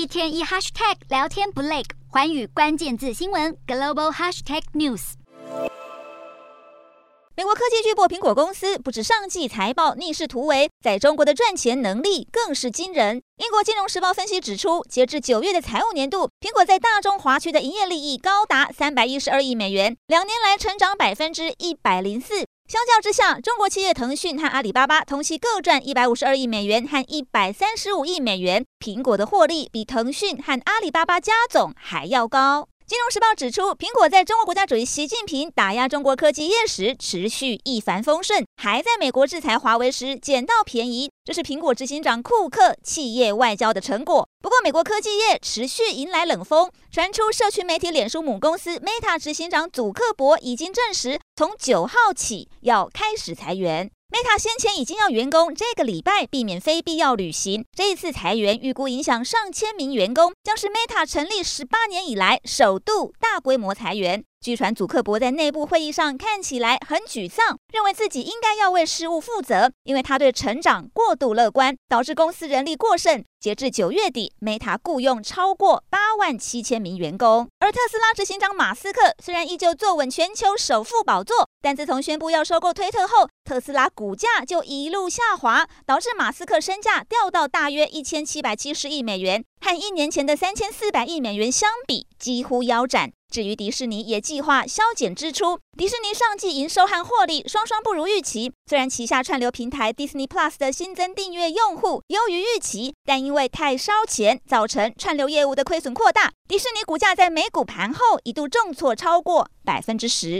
一天一 hashtag 聊天不累，寰宇关键字新闻 global hashtag news。美国科技巨擘苹果公司不止上季财报逆势突围，在中国的赚钱能力更是惊人。英国金融时报分析指出，截至九月的财务年度，苹果在大中华区的营业利益高达三百一十二亿美元，两年来成长百分之一百零四。相较之下，中国企业腾讯和阿里巴巴同期各赚一百五十二亿美元和一百三十五亿美元，苹果的获利比腾讯和阿里巴巴加总还要高。金融时报指出，苹果在中国国家主席习近平打压中国科技业时持续一帆风顺，还在美国制裁华为时捡到便宜，这是苹果执行长库克企业外交的成果。不过，美国科技业持续迎来冷风，传出社群媒体脸书母公司 Meta 执行长祖克伯已经证实，从九号起要开始裁员。Meta 先前已经要员工这个礼拜避免非必要旅行，这一次裁员预估影响上千名员工，将是 Meta 成立十八年以来首度大规模裁员。据传，祖克伯在内部会议上看起来很沮丧，认为自己应该要为失误负责，因为他对成长过度乐观，导致公司人力过剩。截至九月底，Meta 雇佣超过八万七千名员工。而特斯拉执行长马斯克虽然依旧坐稳全球首富宝座，但自从宣布要收购推特后，特斯拉股价就一路下滑，导致马斯克身价掉到大约一千七百七十亿美元，和一年前的三千四百亿美元相比，几乎腰斩。至于迪士尼，也计划削减支出。迪士尼上季营收和获利双双不如预期。虽然旗下串流平台 Disney Plus 的新增订阅用户优于预期，但因为太烧钱，造成串流业务的亏损扩大。迪士尼股价在美股盘后一度重挫超过百分之十。